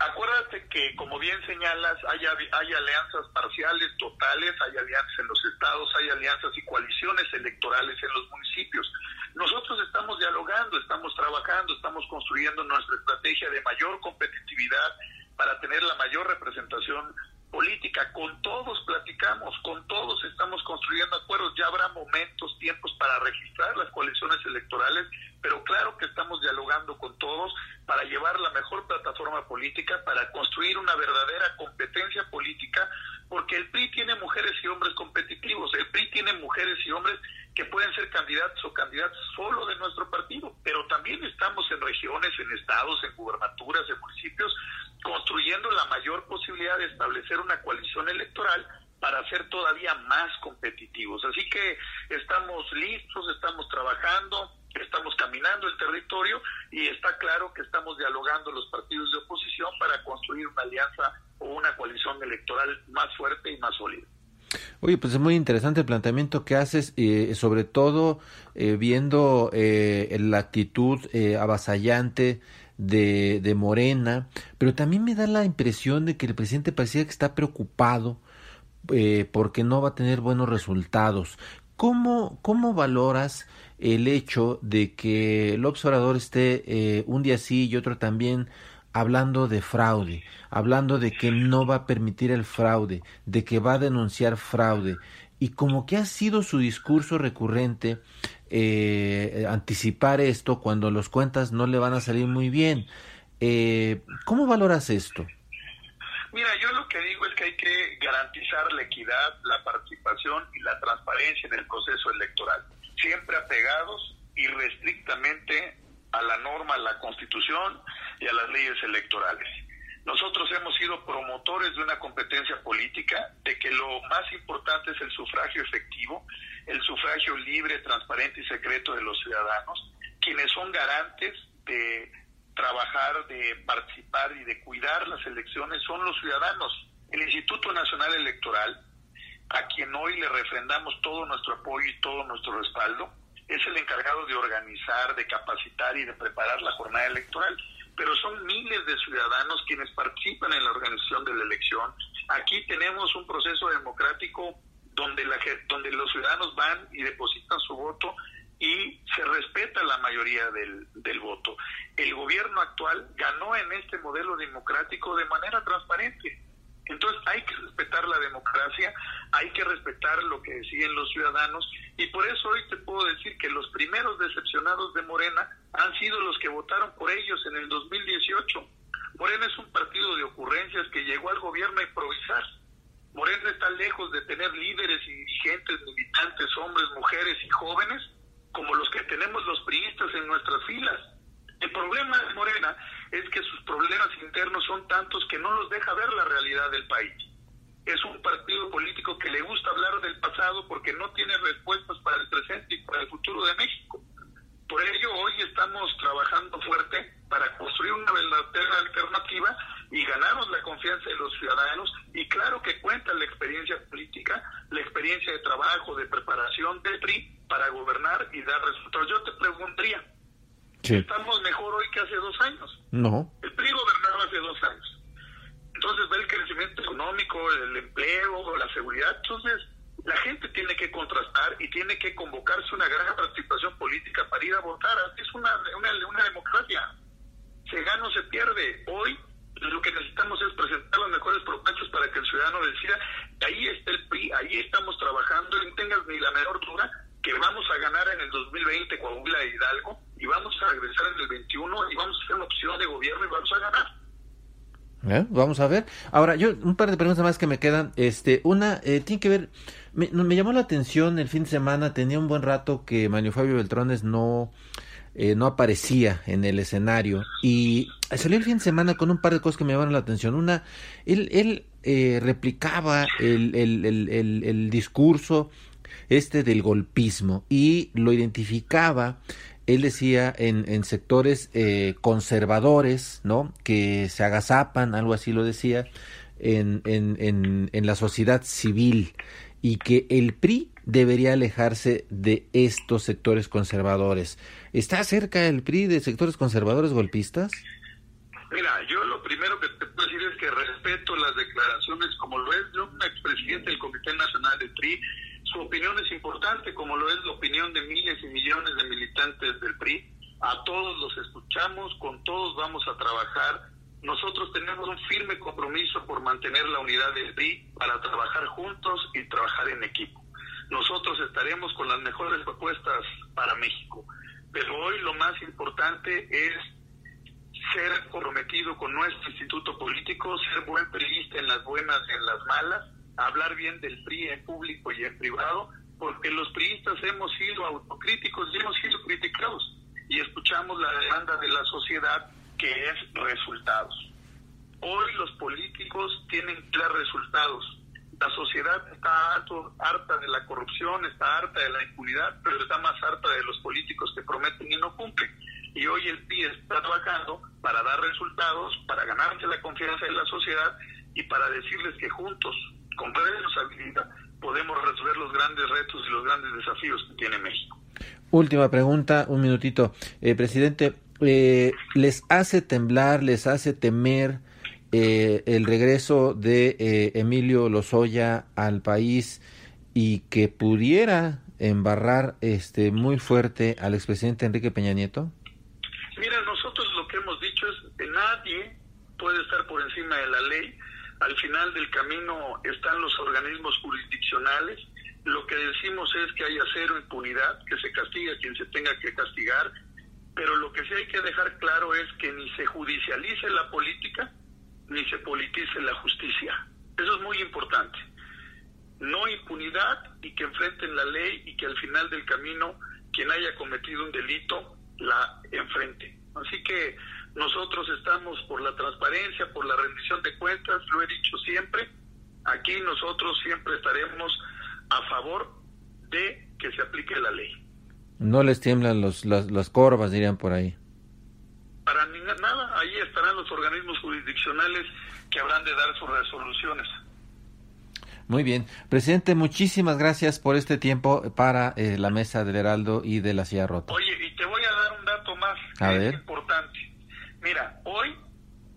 G: Acuérdate que, como bien señalas, hay, hay alianzas parciales, totales, hay alianzas en los estados, hay alianzas y coaliciones electorales en los municipios. Nosotros estamos dialogando, estamos trabajando, estamos construyendo nuestra estrategia de mayor competitividad para tener la mayor representación política. Con todos platicamos, con todos estamos construyendo acuerdos. Ya habrá momentos, tiempos para registrar las coaliciones electorales, pero claro que estamos dialogando con todos para llevar la mejor plataforma política, para construir una verdadera competencia política, porque el PRI tiene mujeres y hombres competitivos, el PRI tiene mujeres y hombres que pueden ser candidatos o candidatos solo de nuestro partido, pero también estamos en regiones, en estados, en gubernaturas, en municipios, construyendo la mayor posibilidad de establecer una coalición electoral para ser todavía más competitivos. Así que estamos listos, estamos trabajando, estamos caminando el territorio y está claro que estamos dialogando los partidos de oposición para construir una alianza o una coalición electoral más fuerte y más sólida.
B: Oye, pues es muy interesante el planteamiento que haces, eh, sobre todo eh, viendo eh, la actitud avasallante de, de, Morena, pero también me da la impresión de que el presidente parecía que está preocupado porque no va a tener buenos resultados. ¿Cómo, cómo valoras el hecho de que el observador esté un día sí y otro también hablando de fraude, hablando de que no va a permitir el fraude, de que va a denunciar fraude. Y como que ha sido su discurso recurrente eh, anticipar esto cuando los cuentas no le van a salir muy bien. Eh, ¿Cómo valoras esto?
G: Mira, yo lo que digo es que hay que garantizar la equidad, la participación y la transparencia en el proceso electoral, siempre apegados irrestrictamente a la norma, a la constitución y a las leyes electorales. Nosotros hemos sido promotores de una competencia política, de que lo más importante es el sufragio efectivo, el sufragio libre, transparente y secreto de los ciudadanos, quienes son garantes de trabajar, de participar y de cuidar las elecciones son los ciudadanos. El Instituto Nacional Electoral, a quien hoy le refrendamos todo nuestro apoyo y todo nuestro respaldo, es el encargado de organizar, de capacitar y de preparar la jornada electoral pero son miles de ciudadanos quienes participan en la organización de la elección. Aquí tenemos un proceso democrático donde, la, donde los ciudadanos van y depositan su voto y se respeta la mayoría del, del voto. El gobierno actual ganó en este modelo democrático de manera transparente. Entonces hay que respetar la democracia, hay que respetar lo que deciden los ciudadanos y por eso hoy te puedo decir que los primeros decepcionados de Morena han sido los que votaron por ellos en el 2018. Morena es un partido de ocurrencias que llegó al gobierno a improvisar. Morena está lejos de tener líderes y dirigentes, militantes, hombres, mujeres y jóvenes como los que tenemos los priistas en nuestras filas. El problema de Morena es que sus problemas internos son tantos que no los deja ver la realidad del país. Es un partido político que le gusta hablar del pasado porque no tiene respuestas para el presente y para el futuro de México. Por ello, hoy estamos trabajando fuerte para construir una verdadera alternativa y ganarnos la confianza de los ciudadanos. Y claro que cuenta la experiencia política, la experiencia de trabajo, de preparación del PRI para gobernar y dar resultados. Yo te preguntaría, Estamos mejor hoy que hace dos años.
B: No.
G: El PRI gobernaba hace dos años. Entonces ve el crecimiento económico, el empleo, la seguridad. Entonces la gente tiene que contrastar y tiene que convocarse una gran participación política para ir a votar. Es una, una, una democracia. Se gana o se pierde. Hoy lo que necesitamos es presentar las mejores propuestas para que el ciudadano decida. Ahí está el PRI, ahí estamos trabajando. No tengas ni la menor duda que vamos a ganar en el 2020 Coahuila e Hidalgo y vamos a regresar en el 21 y vamos a hacer una opción de gobierno y vamos a ganar.
B: ¿Eh? Vamos a ver. Ahora, yo, un par de preguntas más que me quedan. Este, una, eh, tiene que ver, me, me, llamó la atención el fin de semana, tenía un buen rato que Manuel Fabio Beltrones no, eh, no aparecía en el escenario y salió el fin de semana con un par de cosas que me llamaron la atención. Una, él, él eh, replicaba el, el, el, el, discurso este del golpismo y lo identificaba él decía en, en sectores eh, conservadores, ¿no? Que se agazapan, algo así lo decía, en, en, en, la sociedad civil y que el PRI debería alejarse de estos sectores conservadores. ¿Está cerca el PRI de sectores conservadores golpistas?
G: Mira, yo lo primero que te puedo decir es que respeto las declaraciones como lo es de un expresidente del Comité Nacional del PRI su opinión es importante, como lo es la opinión de miles y millones de militantes del PRI. A todos los escuchamos, con todos vamos a trabajar. Nosotros tenemos un firme compromiso por mantener la unidad del PRI para trabajar juntos y trabajar en equipo. Nosotros estaremos con las mejores propuestas para México. Pero hoy lo más importante es ser comprometido con nuestro instituto político, ser buen periodista en las buenas y en las malas, hablar bien del PRI en público y en privado, porque los priistas hemos sido autocríticos y hemos sido criticados y escuchamos la demanda de la sociedad que es resultados. Hoy los políticos tienen que dar resultados. La sociedad está harto, harta de la corrupción, está harta de la impunidad, pero está más harta de los políticos que prometen y no cumplen. Y hoy el PRI está trabajando para dar resultados, para ganarse la confianza de la sociedad y para decirles que juntos con responsabilidad podemos resolver los grandes retos y los grandes desafíos que tiene México.
B: Última pregunta, un minutito. Eh, presidente, eh, ¿les hace temblar, les hace temer eh, el regreso de eh, Emilio Lozoya al país y que pudiera embarrar este muy fuerte al expresidente Enrique Peña Nieto?
G: Mira, nosotros lo que hemos dicho es que nadie puede estar por encima de la ley. Al final del camino están los organismos jurisdiccionales. Lo que decimos es que haya cero impunidad, que se castigue a quien se tenga que castigar, pero lo que sí hay que dejar claro es que ni se judicialice la política, ni se politice la justicia. Eso es muy importante. No impunidad y que enfrenten la ley y que al final del camino quien haya cometido un delito la enfrente. Así que nosotros estamos por la transparencia, por la rendición de cuentas, lo he dicho siempre. Aquí nosotros siempre estaremos a favor de que se aplique la ley.
B: No les tiemblan los, las, las corvas, dirían por ahí.
G: Para ni nada, ahí estarán los organismos jurisdiccionales que habrán de dar sus resoluciones.
B: Muy bien. Presidente, muchísimas gracias por este tiempo para eh, la mesa del Heraldo y de la Silla Rota.
G: Oye, y te voy a dar un dato más
B: A
G: que
B: ver.
G: es importante. Mira, hoy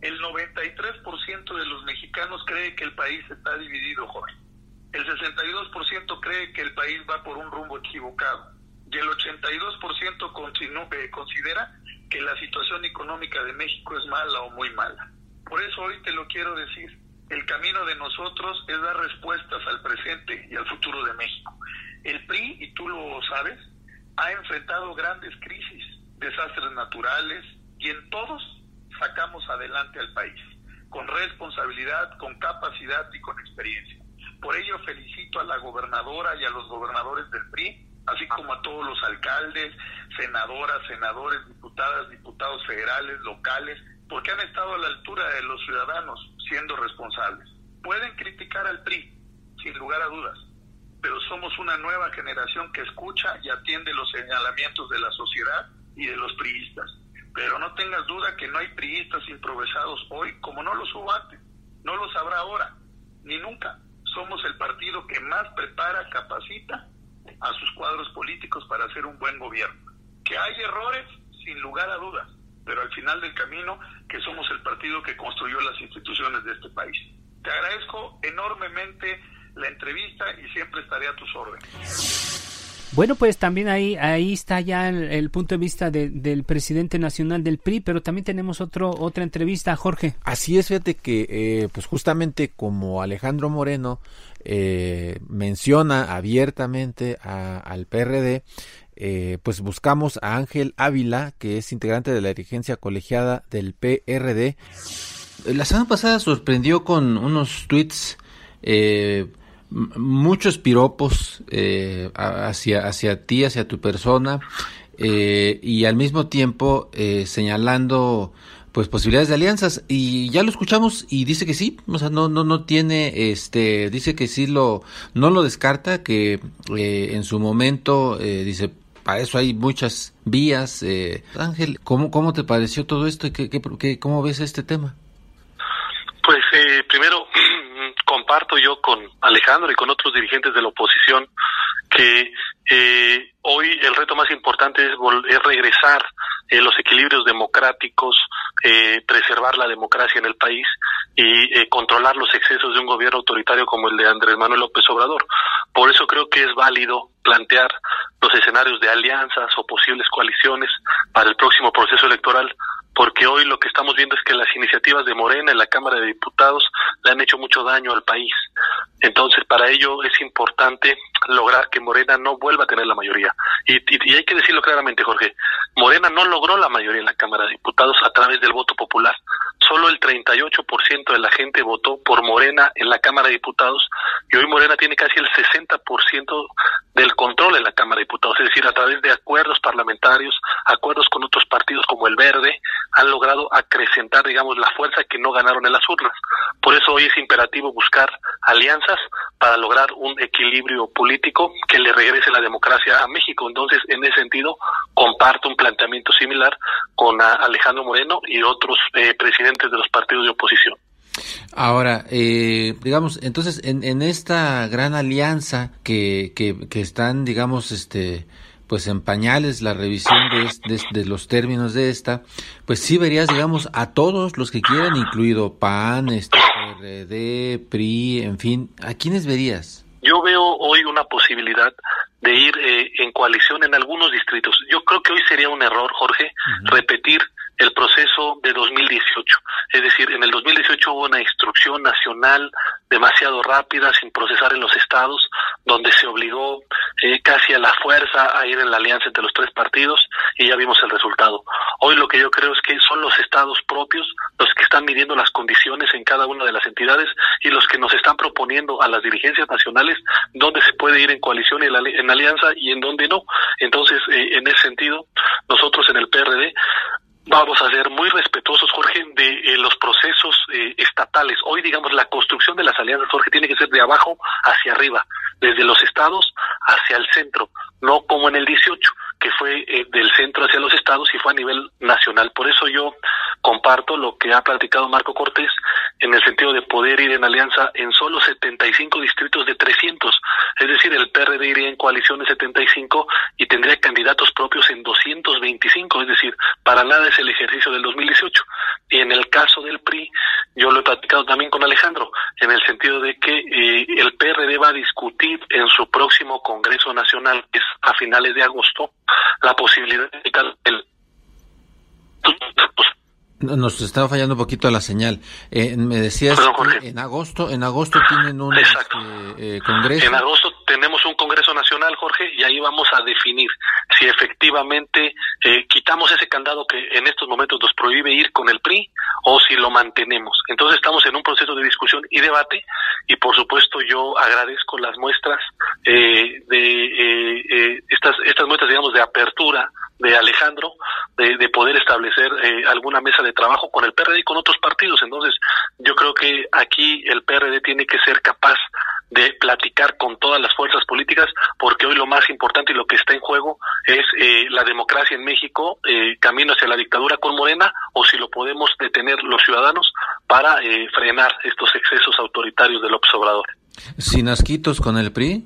G: el 93% de los mexicanos cree que el país está dividido, Jorge. El 62% cree que el país va por un rumbo equivocado. Y el 82% continu- eh, considera que la situación económica de México es mala o muy mala. Por eso hoy te lo quiero decir. El camino de nosotros es dar respuestas al presente y al futuro de México. El PRI, y tú lo sabes, ha enfrentado grandes crisis, desastres naturales, y en todos sacamos adelante al país, con responsabilidad, con capacidad y con experiencia. Por ello felicito a la gobernadora y a los gobernadores del PRI, así como a todos los alcaldes, senadoras, senadores, diputadas, diputados federales, locales, porque han estado a la altura de los ciudadanos, siendo responsables. Pueden criticar al PRI, sin lugar a dudas, pero somos una nueva generación que escucha y atiende los señalamientos de la sociedad y de los priistas. Pero no tengas duda que no hay priistas improvisados hoy como no los hubo antes. No los habrá ahora, ni nunca. Somos el partido que más prepara, capacita a sus cuadros políticos para hacer un buen gobierno. Que hay errores, sin lugar a dudas, pero al final del camino que somos el partido que construyó las instituciones de este país. Te agradezco enormemente la entrevista y siempre estaré a tus órdenes.
A: Bueno, pues también ahí, ahí está ya el, el punto de vista de- del presidente nacional del PRI, pero también tenemos otro, otra entrevista, Jorge.
B: Así es, fíjate que, eh, pues justamente como Alejandro Moreno eh, menciona abiertamente a- al PRD, eh, pues buscamos a Ángel Ávila, que es integrante de la dirigencia colegiada del PRD. La semana pasada sorprendió con unos tweets, eh, muchos piropos eh, hacia, hacia ti, hacia tu persona, eh, y al mismo tiempo eh, señalando pues posibilidades de alianzas y ya lo escuchamos y dice que sí, o sea, no no no tiene este dice que sí lo no lo descarta que eh, en su momento eh, dice para eso hay muchas vías. Eh. Ángel, ¿cómo, ¿cómo te pareció todo esto y qué, qué, qué- cómo ves este tema?
H: Pues primero comparto yo con Alejandro y con otros dirigentes de la oposición que eh, hoy el reto más importante es, es regresar eh, los equilibrios democráticos, eh, preservar la democracia en el país y eh, controlar los excesos de un gobierno autoritario como el de Andrés Manuel López Obrador. Por eso creo que es válido plantear los escenarios de alianzas o posibles coaliciones para el próximo proceso electoral porque hoy lo que estamos viendo es que las iniciativas de Morena en la Cámara de Diputados le han hecho mucho daño al país. Entonces, para ello es importante lograr que Morena no vuelva a tener la mayoría. Y, hay que decirlo claramente, Jorge, Morena no logró la mayoría en la Cámara de Diputados a través del voto popular. Solo el 38% de la gente votó por Morena en la Cámara de Diputados y hoy Morena tiene casi el 60% del control en la Cámara de Diputados, es decir, a través de acuerdos parlamentarios, acuerdos con otros partidos como el Verde, han logrado acrecentar, digamos, la fuerza que no ganaron en las urnas. Por eso hoy es imperativo buscar alianzas para lograr un equilibrio político que le regrese la democracia a México. Entonces, en ese sentido, comparto un planteamiento similar con Alejandro Moreno y otros eh, presidentes de los partidos de oposición.
B: Ahora, eh, digamos, entonces, en, en esta gran alianza que, que, que están, digamos, este, pues en pañales la revisión de, de, los términos de esta, pues sí verías, digamos, a todos los que quieran, incluido PAN, este, PRD, PRI, en fin, ¿a quiénes verías?
H: Yo veo hoy una posibilidad de ir eh, en coalición en algunos distritos. Yo creo que hoy sería un error, Jorge, repetir el proceso de 2018. Es decir, en el 2018 hubo una instrucción nacional demasiado rápida, sin procesar en los estados, donde se obligó eh, casi a la fuerza a ir en la alianza entre los tres partidos y ya vimos el resultado. Hoy lo que yo creo es que son los estados propios los que están midiendo las condiciones en cada una de las entidades y los que nos están proponiendo a las dirigencias nacionales dónde se puede ir en coalición y en alianza y en dónde no. Entonces, eh, en ese sentido, nosotros en el PRD vamos a ser muy respetuosos, Jorge, de eh, los procesos eh, estatales. Hoy, digamos, la construcción de las alianzas, Jorge, tiene que ser de abajo hacia arriba, desde los estados hacia el centro, no como en el 18, que fue eh, del centro hacia los estados y fue a nivel nacional. Por eso yo comparto lo que ha platicado Marco Cortés en el sentido de poder ir en alianza en solo 75 distritos de 300. Es decir, el PRD iría en coalición de 75 y tendría candidatos propios en 225. Es decir, para nada es el ejercicio del 2018. Y en el caso del PRI, yo lo he platicado también con Alejandro, en el sentido de que eh, el Va a discutir en su próximo Congreso Nacional, que es a finales de agosto, la posibilidad de el
B: nos estaba fallando un poquito la señal. Eh, me decías que en agosto, en agosto tienen un este, eh, congreso.
H: En agosto tenemos un congreso nacional, Jorge, y ahí vamos a definir si efectivamente eh, quitamos ese candado que en estos momentos nos prohíbe ir con el PRI o si lo mantenemos. Entonces estamos en un proceso de discusión y debate y por supuesto yo agradezco las muestras de estas estas muestras digamos de apertura de Alejandro de, de poder establecer eh, alguna mesa de trabajo con el PRD y con otros partidos. Entonces, yo creo que aquí el PRD tiene que ser capaz de platicar con todas las fuerzas políticas, porque hoy lo más importante y lo que está en juego es eh, la democracia en México, eh, camino hacia la dictadura con Morena, o si lo podemos detener los ciudadanos para eh, frenar estos excesos autoritarios del observador.
B: ¿Sin asquitos con el PRI?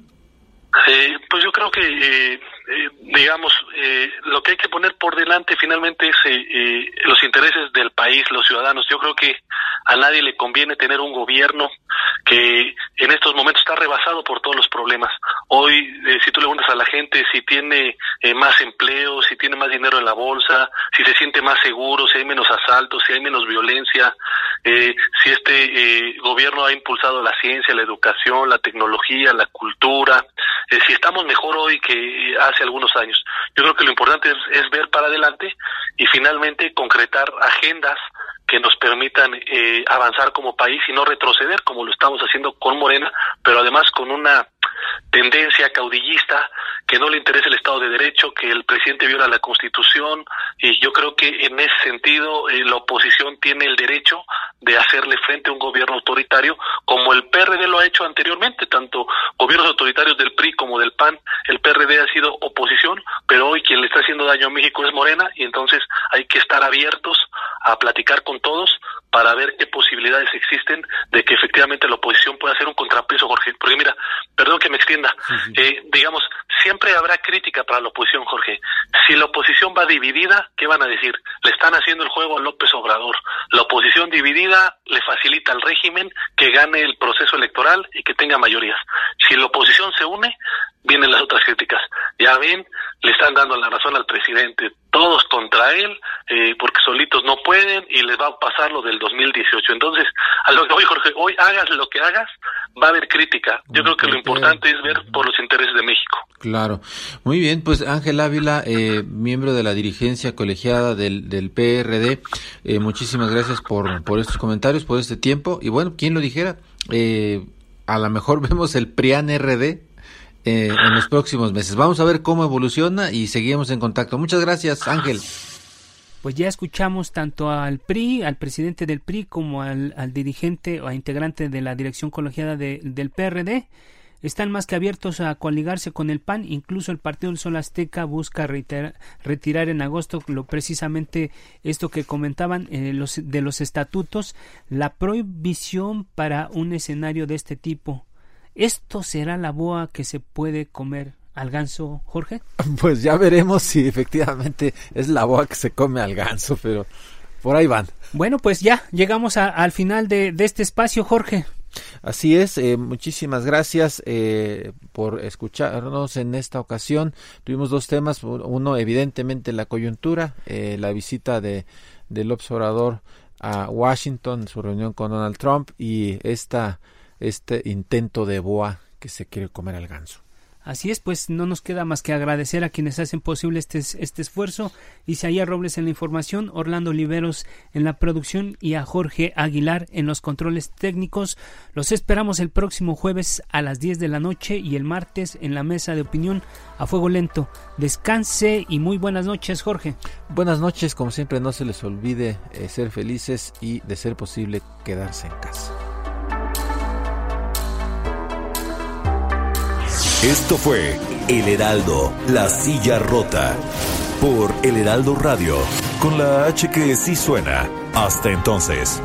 H: Eh, pues yo creo que, eh, eh, digamos, lo que hay que poner por delante finalmente es los intereses del país, los ciudadanos. Yo creo que a nadie le conviene tener un gobierno que en estos momentos está rebasado por todos los problemas. Hoy, si tú le preguntas a la gente si tiene más empleo, si tiene más dinero en la bolsa, si se siente más seguro, si hay menos asaltos, si hay menos violencia, si este gobierno ha impulsado la ciencia, la educación, la tecnología, la cultura, eh, si estamos mejor hoy que hace algunos años. Yo creo que lo importante es, ver para adelante y finalmente concretar agendas que nos permitan eh, avanzar como país y no retroceder como lo estamos haciendo con Morena, pero además con una tendencia caudillista, que no le interesa el Estado de Derecho, que el presidente viola la Constitución, y yo creo que en ese sentido eh, la oposición tiene el derecho de hacerle frente a un gobierno autoritario, como el PRD lo ha hecho anteriormente, tanto gobiernos autoritarios del PRI como del PAN, el PRD ha sido oposición, pero hoy quien le está haciendo daño a México es Morena, y entonces hay que estar abiertos a platicar con todos para ver qué posibilidades existen de que efectivamente la oposición pueda hacer un contrapeso, Jorge. Porque mira, perdón que me extienda, eh, digamos, siempre habrá crítica para la oposición, Jorge. Si la oposición va dividida, ¿qué van a decir? Le están haciendo el juego a López Obrador. La oposición dividida le facilita al régimen que gane el proceso electoral y que tenga mayorías. Si la oposición se une, vienen las otras críticas. Ya ven, le están dando la razón al presidente, todos contra él, eh, porque solitos no pueden y les va a pasar lo del 2018. Entonces, a lo que hoy, Jorge, hoy hagas lo que hagas, va a haber crítica. Yo creo que lo importante es ver por los intereses de México.
B: Claro. Muy bien, pues Ángel Ávila, eh, miembro de la dirigencia colegiada del, del PRD, eh, muchísimas gracias por, por estos comentarios, por este tiempo. Y bueno, ¿quién lo dijera? a lo mejor vemos el PRIAN RD eh, en los próximos meses. Vamos a ver cómo evoluciona y seguimos en contacto. Muchas gracias, Ángel.
A: Pues ya escuchamos tanto al PRI, al presidente del PRI, como al, dirigente o integrante de la dirección colegiada del PRD. están más que abiertos a coaligarse con el PAN, incluso el Partido del Sol Azteca busca retirar en agosto lo precisamente esto que comentaban eh, los, de los estatutos, la prohibición para un escenario de este tipo. ¿Esto será la boa que se puede comer al ganso, Jorge?
B: Pues ya veremos si efectivamente es la boa que se come al ganso, pero por ahí van.
A: Bueno, pues ya llegamos al final de, este espacio, Jorge.
B: Así es, eh, muchísimas gracias eh, por escucharnos en esta ocasión. Tuvimos dos temas, uno evidentemente la coyuntura, eh, la visita de del observador a Washington, su reunión con Donald Trump y esta este intento de boa que se quiere comer al ganso.
A: Así es, pues no nos queda más que agradecer a quienes hacen posible este, este esfuerzo, Isaías Robles en la información, Orlando Oliveros en la producción y a Jorge Aguilar en los controles técnicos. Los esperamos el próximo jueves a las 10 de la noche y el martes en la mesa de opinión a fuego lento. Descanse y muy buenas noches, Jorge.
B: Buenas noches, como siempre no se les olvide eh, ser felices y de ser posible quedarse en casa.
F: Esto fue El Heraldo, la silla rota, por El Heraldo Radio, con la H que sí suena. Hasta entonces.